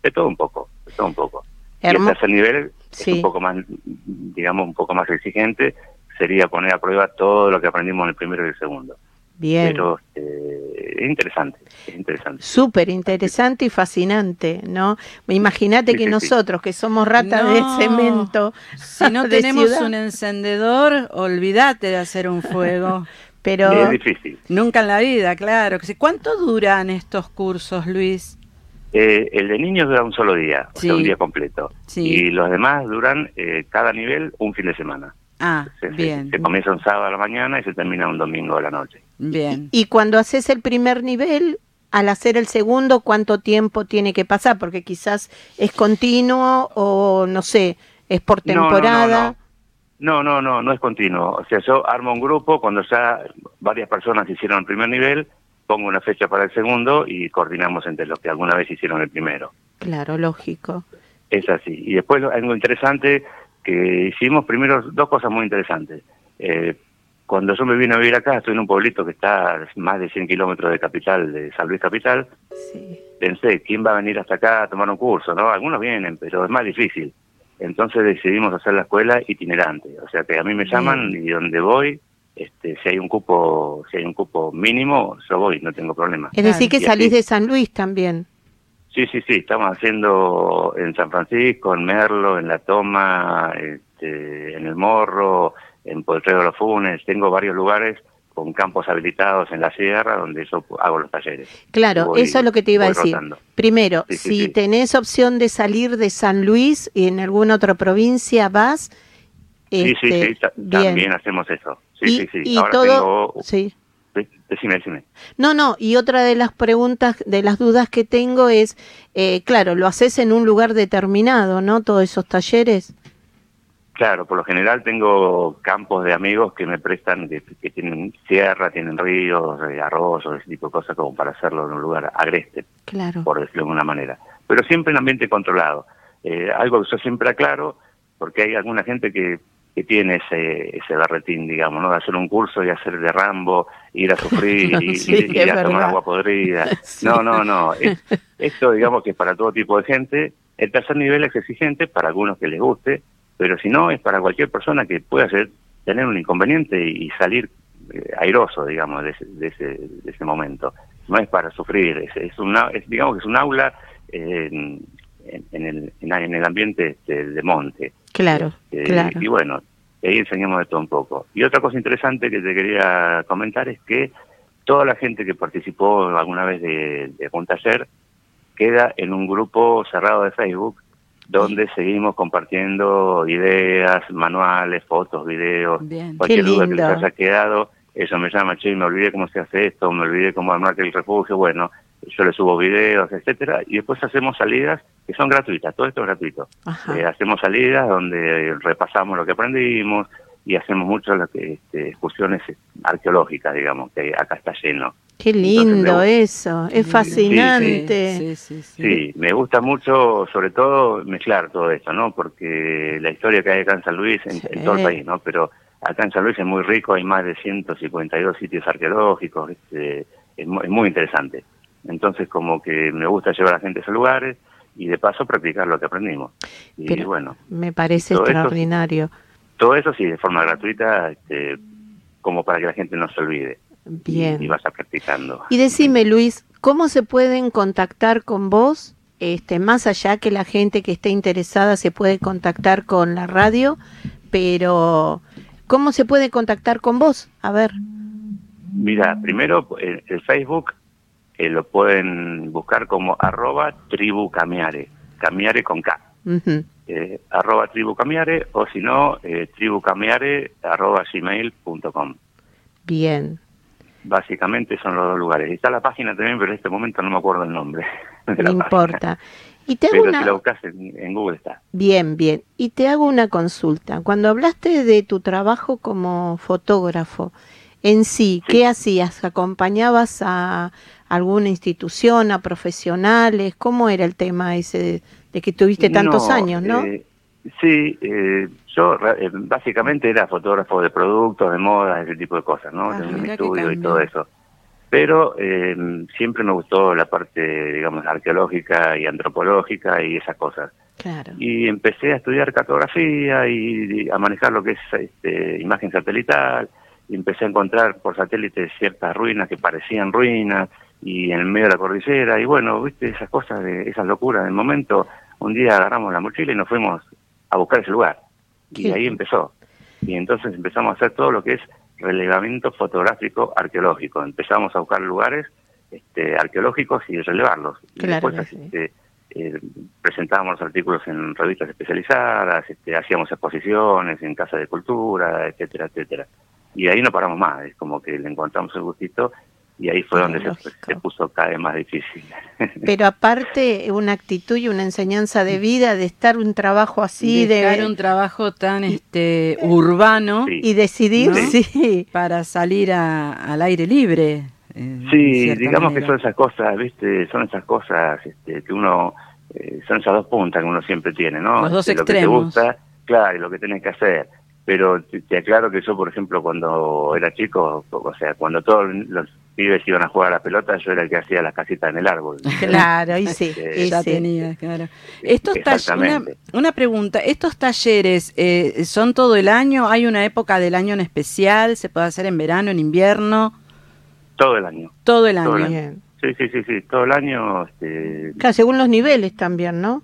de todo un poco, de todo un poco. Y el tercer nivel Sí. es un poco más, digamos, un poco más exigente, sería poner a prueba todo lo que aprendimos en el primero y el segundo. Bien. Pero este, es interesante, es interesante. Súper interesante y fascinante, ¿no? Imagínate Sí, que sí, sí. nosotros, que somos ratas No. de cemento, Si no de tenemos ciudad, un encendedor, olvídate de hacer un fuego. pero Es difícil. Nunca en la vida, claro. ¿Cuánto duran estos cursos, Luis? Eh, el de niños dura un solo día, o sea, un día completo. Sí. Y los demás duran eh, cada nivel un fin de semana. Ah, Se, bien, se comienza un sábado a la mañana y se termina un domingo a la noche. bien. y cuando haces el primer nivel, al hacer el segundo, ¿cuánto tiempo tiene que pasar? Porque quizás es continuo o no sé, es por No, no, no, temporada. no. No, no, no, no es continuo. O sea, yo armo un grupo cuando ya varias personas hicieron el primer nivel, pongo una fecha para el segundo y coordinamos entre los que alguna vez hicieron el primero. Claro, lógico. Es así. Y después algo interesante que hicimos, primero dos cosas muy interesantes. Eh, cuando yo me vine a vivir acá, estoy en un pueblito que está a más de 100 kilómetros de capital, de San Luis Capital. Sí. Pensé, ¿quién va a venir hasta acá a tomar un curso? no Algunos vienen, pero es más difícil. Entonces decidimos hacer la escuela itinerante. O sea que a mí me llaman y donde voy, este, si hay un cupo, si hay un cupo mínimo, yo voy, no tengo problema. Es decir, que Y salís así- de San Luis también. Sí, sí, sí, estamos haciendo en San Francisco, en Merlo, en La Toma, este, en El Morro, en Potrero de los Funes, tengo varios lugares con campos habilitados en la sierra donde yo hago los talleres. Claro, Voy- eso es lo que te iba a decir. rotando. Primero, Sí, si sí. tenés opción de salir de San Luis y en alguna otra provincia vas, Sí, sí, este, sí, ta- bien. también hacemos eso. Sí, y, sí, sí. y Ahora todo, tengo... sí. de- Decime, decime. No, no, y otra de las preguntas, de las dudas que tengo es, eh, claro, lo haces en un lugar determinado, ¿no? Todos esos talleres. Claro, por lo general tengo campos de amigos que me prestan, que, que tienen sierra, tienen ríos, eh, arroyos, ese tipo de cosas como para hacerlo en un lugar agreste. Claro. por decirlo de alguna manera. Pero siempre en ambiente controlado. Eh, algo que yo siempre aclaro, porque hay alguna gente que, que tiene ese, ese barretín, digamos, ¿no? De hacer un curso y hacer de Rambo, ir a sufrir y, Sí, es a tomar verdad. agua podrida. Sí. No, no, no. Es- esto, digamos, que es para todo tipo de gente. El tercer nivel es exigente para algunos que les guste, pero si no, es para cualquier persona que pueda hacer, tener un inconveniente y, salir eh, airoso, digamos, de ese, de, ese, de ese momento. No es para sufrir, es, es una, es, digamos que es un aula eh, en, en el, en, en el ambiente este, de monte. Claro, Eh, claro. Y bueno, ahí enseñamos de todo un poco. Y otra cosa interesante que te quería comentar es que toda la gente que participó alguna vez de, de un taller queda en un grupo cerrado de Facebook donde seguimos compartiendo ideas, manuales, fotos, videos, Bien. cualquier duda que les haya quedado, eso me llama, che, me olvidé cómo se hace esto, me olvidé cómo armar el refugio, bueno, yo le subo videos, etcétera, y después hacemos salidas que son gratuitas, todo esto es gratuito. Eh, hacemos salidas donde repasamos lo que aprendimos y hacemos muchas este, excursiones arqueológicas, digamos, que acá está lleno. Qué lindo eso, es fascinante. Sí, sí, sí. Sí, me gusta mucho, sobre todo, mezclar todo esto, ¿no? Porque la historia que hay acá en San Luis, en, Sí. en todo el país, ¿no? Pero acá en San Luis es muy rico, hay más de 152 sitios arqueológicos, este, es, mu- es muy interesante. Entonces, como que me gusta llevar a la gente a esos lugares y de paso practicar lo que aprendimos. Y Pero bueno, me parece esto- extraordinario. Todo eso sí, de forma gratuita, este, como para que la gente no se olvide. Y, Bien. y vaya practicando. Y decime, Luis, ¿cómo se pueden contactar con vos? Este, más allá que la gente que esté interesada se puede contactar con la radio, pero ¿cómo se puede contactar con vos? A ver. Mira, primero el, el Facebook eh, lo pueden buscar como arroba tribu camiare, camiare con K. eh, arroba tribu camiare o si no, eh, tribucamiare arroba gmail.com. Bien. Básicamente son los dos lugares. Está la página también, pero en este momento no me acuerdo el nombre. de No la página. importa. Y te hago Pero una... si la buscas en, en Google está. Bien, bien. Y te hago una consulta. Cuando hablaste de tu trabajo como fotógrafo, en sí, ¿qué hacías? ¿Acompañabas a alguna institución, a profesionales? ¿Cómo era el tema ese de, de que tuviste tantos No, años, no? eh, sí, eh, yo eh, básicamente era fotógrafo de productos, de moda, ese tipo de cosas, ¿no? Ah, Tenía mi estudio y todo eso. Pero eh, siempre me gustó la parte, digamos, arqueológica y antropológica y esas cosas. claro. Y empecé a estudiar cartografía y, y a manejar lo que es este, imagen satelital. Y empecé a encontrar por satélite ciertas ruinas que parecían ruinas y en el medio de la cordillera. Y bueno, viste esas cosas, de, esas locuras del momento. Un día agarramos la mochila y nos fuimos a buscar ese lugar. Y ahí empezó. Y entonces empezamos a hacer todo lo que es relevamiento fotográfico arqueológico. Empezamos a buscar lugares este, arqueológicos y relevarlos. Y Claro después que sí. este, eh, presentábamos artículos en revistas especializadas, este, hacíamos exposiciones en Casa de Cultura, etcétera, etcétera. Y ahí no paramos más, es como que le encontramos el gustito y ahí fue donde se, puso cada vez más difícil. Pero aparte, una actitud y una enseñanza de vida, de estar un trabajo así, de, Dejar un trabajo tan este urbano Sí. y decidir, ¿No? sí. para salir a- al aire libre. eh, de Sí, digamos que son esas cosas, ¿viste? Son esas cosas este, que uno, eh, son esas dos puntas que uno siempre tiene, ¿no? Los dos Este, Lo que te extremos. gusta, claro, y lo que tenés que hacer. Pero te, te aclaro que yo, por ejemplo, cuando era chico, o sea, cuando todos los pibes iban a jugar a la pelota, yo era el que hacía las casitas en el árbol. Claro, y sí, Eh, y ya sí. tenía, claro. Estos talleres, una, una pregunta, ¿estos talleres eh, son todo el año? ¿Hay una época del año en especial? ¿Se puede hacer en verano, en invierno? Todo el año. Todo el año. Todo el año. Bien. Sí, sí, sí, sí, todo el año, este, Claro, según los niveles también, ¿no?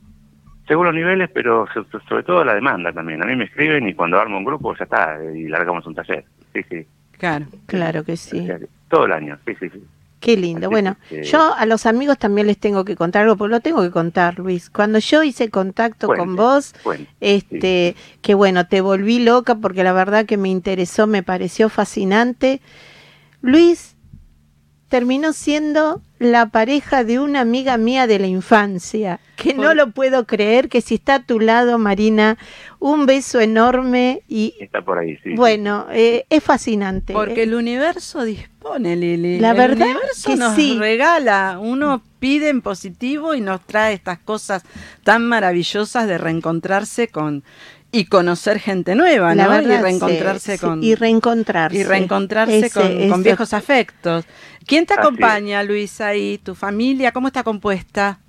según los niveles, pero so- so- sobre todo la demanda también. A mí me escriben y cuando armo un grupo ya está, y largamos un taller. Sí, sí. Claro. Claro que O sí. sea todo el año, sí, sí, sí. Qué lindo. Así Bueno, que- yo a los amigos también les tengo que contar algo, porque lo tengo que contar, Luis. Cuando yo hice contacto con vos, cuente. este, que bueno, te volví loca porque la verdad que me interesó, me pareció fascinante. Luis terminó siendo la pareja de una amiga mía de la infancia, que no lo puedo creer, que si está a tu lado, Marina, un beso enorme y Está por ahí, sí. bueno, eh, es fascinante. Porque ¿eh? el universo dispone, Lili. La el verdad universo que nos sí. regala, uno pide en positivo y nos trae estas cosas tan maravillosas de reencontrarse con y conocer gente nueva, La ¿no? verdad, y reencontrarse sí, con y reencontrarse y reencontrarse Ese- con, viejos afectos. ¿Quién te Así acompaña, Luis, ahí? ¿Tu familia? ¿Cómo está compuesta?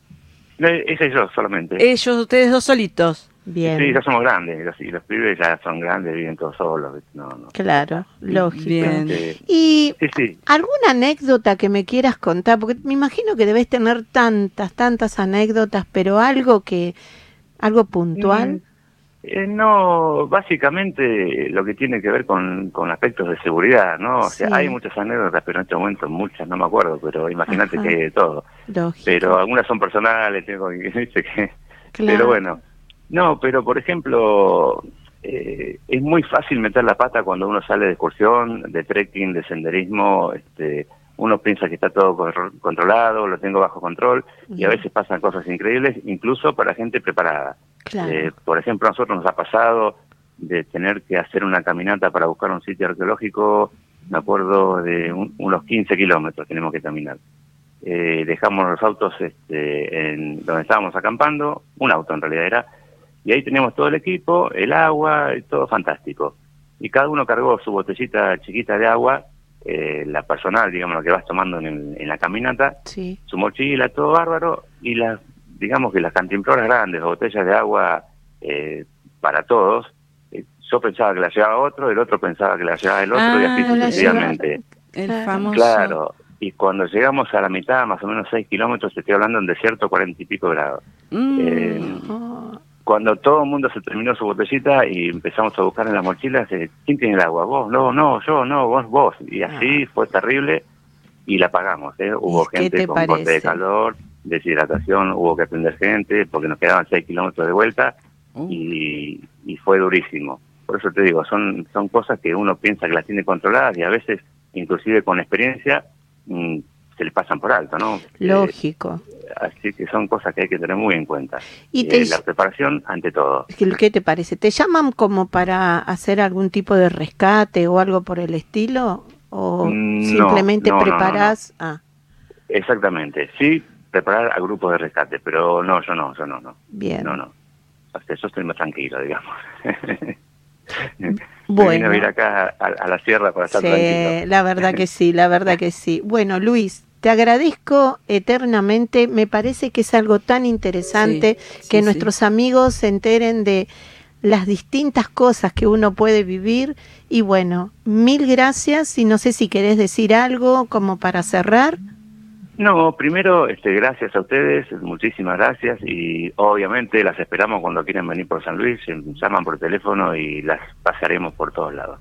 No, Ese y yo solamente. Ellos, ustedes dos solitos. Bien Sí, ya somos grandes, los, y los pibes ya son grandes, viven todos solos. No, no. claro lógico Bien. Y sí, sí. alguna anécdota que me quieras contar porque me imagino que debes tener tantas tantas anécdotas pero algo que algo puntual Eh, no, básicamente lo que tiene que ver con, con aspectos de seguridad, ¿no? O sea, Sí. hay muchas anécdotas, pero en este momento muchas no me acuerdo, pero imagínate Ajá. que hay de todo. lógico Pero algunas son personales, tengo que dice que... Claro. Pero bueno, no, pero por ejemplo, eh, es muy fácil meter la pata cuando uno sale de excursión, de trekking, de senderismo, este, uno piensa que está todo controlado, lo tengo bajo control, y a veces pasan cosas increíbles, incluso para gente preparada. claro Eh, por ejemplo, a nosotros nos ha pasado de tener que hacer una caminata para buscar un sitio arqueológico, me acuerdo de un- unos 15 kilómetros tenemos que caminar. Eh, dejamos los autos este, en donde estábamos acampando, un auto en realidad era, y ahí teníamos todo el equipo, el agua, todo fantástico. Y cada uno cargó su botellita chiquita de agua, eh, la personal, digamos, lo que vas tomando en, el- en la caminata, sí su mochila, todo bárbaro, y las, digamos que las cantimploras grandes, las botellas de agua eh, para todos, eh, yo pensaba que la llevaba otro, el otro pensaba que la llevaba el otro, y así Ah, la sucesivamente. El Claro. famoso. Claro, y cuando llegamos a la mitad, más o menos 6 kilómetros, estoy hablando en desierto, 40 y pico grados. Mm. Eh, Oh, Cuando todo el mundo se terminó su botellita y empezamos a buscar en las mochilas, eh, ¿quién tiene el agua? Vos, no, no, yo, no, vos, vos. Y así fue terrible y la pagamos. ¿eh? Hubo ¿Y qué gente te con corte de calor, deshidratación, hubo que atender gente porque nos quedaban 6 kilómetros de vuelta Uh. y, y fue durísimo. Por eso te digo, son, son cosas que uno piensa que las tiene controladas y a veces, inclusive con experiencia, mm, se le pasan por alto, ¿no? Eh, lógico así que son cosas que hay que tener muy en cuenta. y Eh, la preparación ante todo. ¿Qué te parece? ¿Te llaman como para hacer algún tipo de rescate o algo por el estilo? ¿O Mm, no, simplemente no, no, no, preparás? Ah, Exactamente, sí, preparar a grupos de rescate, pero no, yo no, yo no, no. bien. No, no. O sea, yo estoy más tranquilo, digamos. Bueno. vine a vivir acá a, a la sierra para estar Sí, tranquilo. la verdad que sí, la verdad que sí. Bueno, Luis, te agradezco eternamente. Me parece que es algo tan interesante Sí, sí, que sí. nuestros amigos se enteren de las distintas cosas que uno puede vivir. Y bueno, mil gracias y no sé si querés decir algo como para cerrar. No, primero, este, gracias a ustedes, muchísimas gracias y obviamente las esperamos cuando quieran venir por San Luis, llaman por teléfono y las pasaremos por todos lados.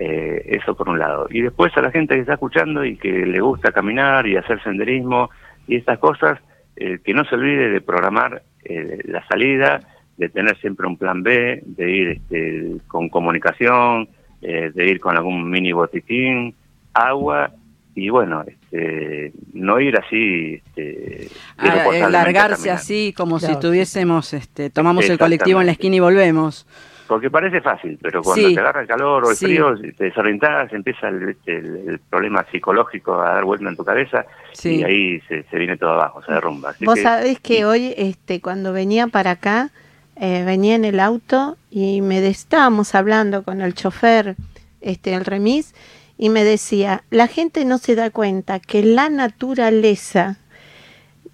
Eh, eso por un lado. Y después a la gente que está escuchando y que le gusta caminar y hacer senderismo y estas cosas, eh, que no se olvide de programar eh, la salida, de tener siempre un plan B, de ir este, con comunicación, eh, de ir con algún mini botiquín, agua y bueno, este, no ir así, este, Ah, eh, largarse así como si tuviésemos, este, tomamos el colectivo en la esquina y volvemos. Porque parece fácil, pero cuando Sí. te agarra el calor o el Sí. frío, te desorientás, empieza el, este, el- el problema psicológico a dar vuelta en tu cabeza Sí. y ahí se, se viene todo abajo, se derrumba. Así Vos que- sabés que hoy, este, cuando venía para acá, eh, venía en el auto y me de- estábamos hablando con el chofer, este, el remis, y me decía, la gente no se da cuenta que la naturaleza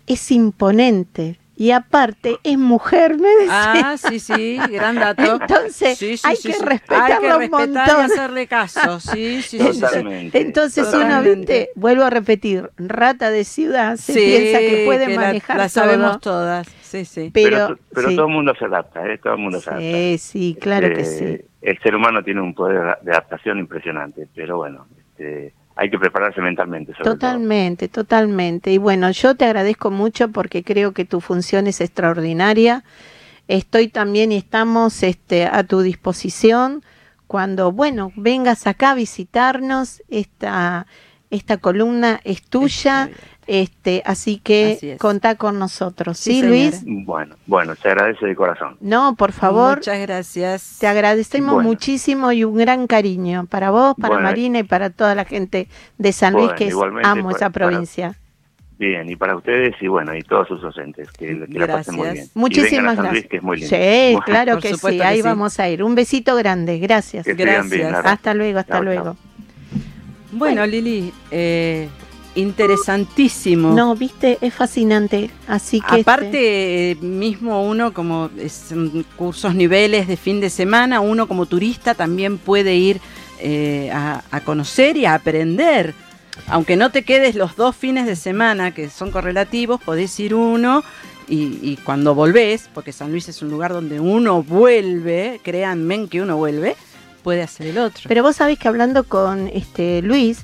es imponente y aparte es mujer, me decía. Ah, sí, sí, gran dato. Entonces, Sí, sí, hay sí, que Hay que un respetar y montón. hacerle caso, sí, sí. Totalmente. Entonces uno, Totalmente. viste, vuelvo a repetir, rata de ciudad, se Sí, piensa que puede la- manejar La, todo. sabemos todas, sí, sí. pero pero, to- pero sí, todo el mundo se adapta, ¿eh? todo el mundo se adapta. sí, sí, claro que Eh, sí. El ser humano tiene un poder de adaptación impresionante, pero bueno, este, hay que prepararse mentalmente. Sobre todo. Totalmente, totalmente. Y bueno, yo te agradezco mucho porque creo que tu función es extraordinaria. Estoy también y estamos este, a tu disposición cuando, bueno, vengas acá a visitarnos. Esta, esta columna es tuya, este, así que Así es. contá con nosotros. Sí, ¿Sí, señora. Luis? Bueno, bueno, se agradece de corazón. No, por favor, Muchas gracias. te agradecemos Bueno. muchísimo y un gran cariño para vos, para Bueno. Marina y para toda la gente de San Luis, Bueno, que es- amo para- esa para- provincia. Bien, y para ustedes y bueno, y todos sus docentes, que, que la pasen muy bien. Y Muchísimas a San Luis, gracias. que es muy lindo. Sí, Bueno, claro que sí, que ahí sí. vamos a ir. Un besito grande, gracias. Que sigan bien, Gracias. Hasta luego, hasta Chao, luego. chao. Bueno, Lili, eh, interesantísimo. No, viste, es fascinante. Así que. este, Aparte, eh, mismo uno como es, mm, cursos niveles de fin de semana, uno como turista también puede ir eh, a, a conocer y a aprender. Aunque no te quedes los dos fines de semana que son correlativos, podés ir uno y, y cuando volvés, porque San Luis es un lugar donde uno vuelve, créanme que uno vuelve, puede hacer el otro. Pero vos sabés que hablando con este Luis,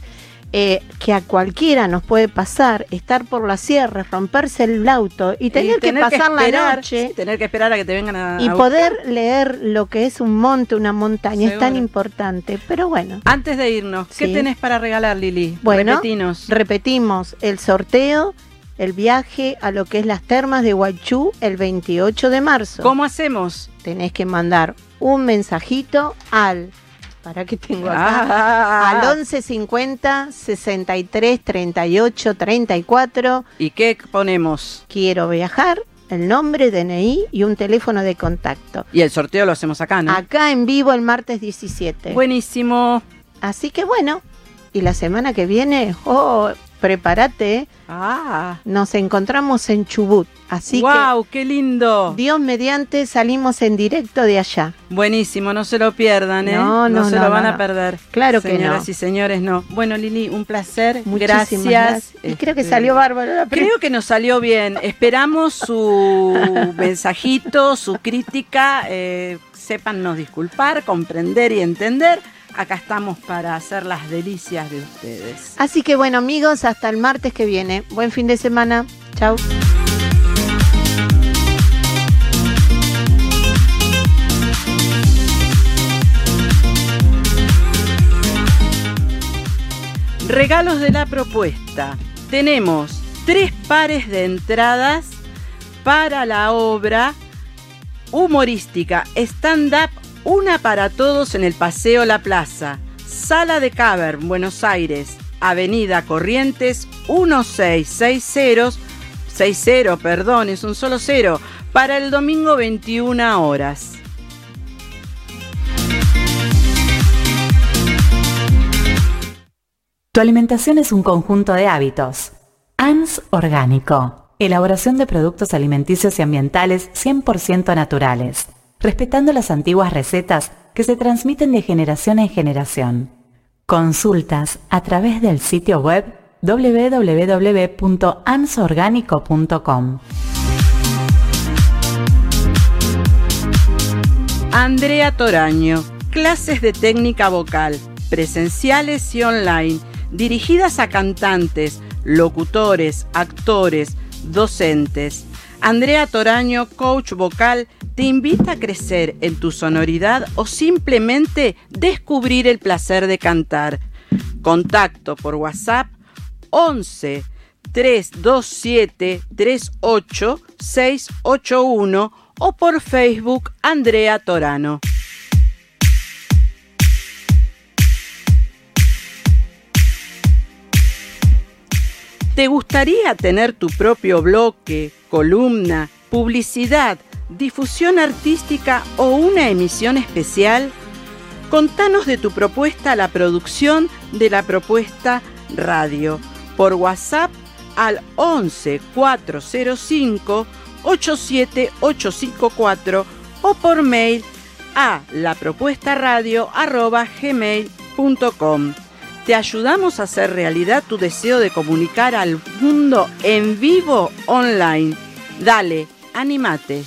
eh, que a cualquiera nos puede pasar estar por las sierras, romperse el auto y tener, que pasar la esperar, noche sí, tener que esperar a que te vengan a y a poder leer lo que es un monte, una montaña, es tan importante. Pero bueno, Antes de irnos, ¿qué Sí. tenés para regalar, Lili? Bueno, Repetinos. repetimos el sorteo, el viaje a lo que es las termas de Huaychú el 28 de marzo. ¿Cómo hacemos? Tenés que mandar un mensajito al, para que tengo acá, Ah, al 1150 63 38 34. ¿Y qué ponemos? Quiero viajar, el nombre, DNI y un teléfono de contacto. Y el sorteo lo hacemos acá, ¿no? Acá en vivo el martes 17. Buenísimo. Así que bueno, y la semana que viene, oh, prepárate. Ah, nos encontramos en Chubut. Así wow, qué lindo. que Dios mediante salimos en directo de allá. Buenísimo, no se lo pierdan, ¿eh? No, no, se no, lo van no, a perder. Claro que Señoras no. y señores, no. Bueno, Lili, un placer. Muchísimas gracias. gracias. Y creo que Este, salió bárbaro la Creo que nos salió bien. Esperamos su mensajito, su crítica. Eh, sépannos disculpar, comprender y entender. Acá estamos para hacer las delicias de ustedes. Así que bueno amigos, hasta el martes que viene. Buen fin de semana. Chau. Regalos de la propuesta. Tenemos tres pares de entradas para la obra humorística stand-up Una para Todos en el Paseo La Plaza, Sala de Cavern, Buenos Aires, Avenida Corrientes 1660, 60, perdón, es un solo cero, para el domingo 21 horas. Tu alimentación es un conjunto de hábitos. ANS Orgánico. Elaboración de productos alimenticios y ambientales 100% naturales, respetando las antiguas recetas que se transmiten de generación en generación. Consultas a través del sitio web www.ansorgánico.com. Andrea Toraño, clases de técnica vocal, presenciales y online, dirigidas a cantantes, locutores, actores, docentes. Andrea Toraño, coach vocal, te invita a crecer en tu sonoridad o simplemente descubrir el placer de cantar. Contacto por WhatsApp 11 327 38 681 o por Facebook Andrea Torano. ¿Te gustaría tener tu propio bloque, columna, publicidad, difusión artística o una emisión especial? Contanos de tu propuesta a la producción de la propuesta radio por WhatsApp al 11 405 87854 o por mail a lapropuestaradio.gmail.com. Te ayudamos a hacer realidad tu deseo de comunicar al mundo en vivo online. Dale, animate.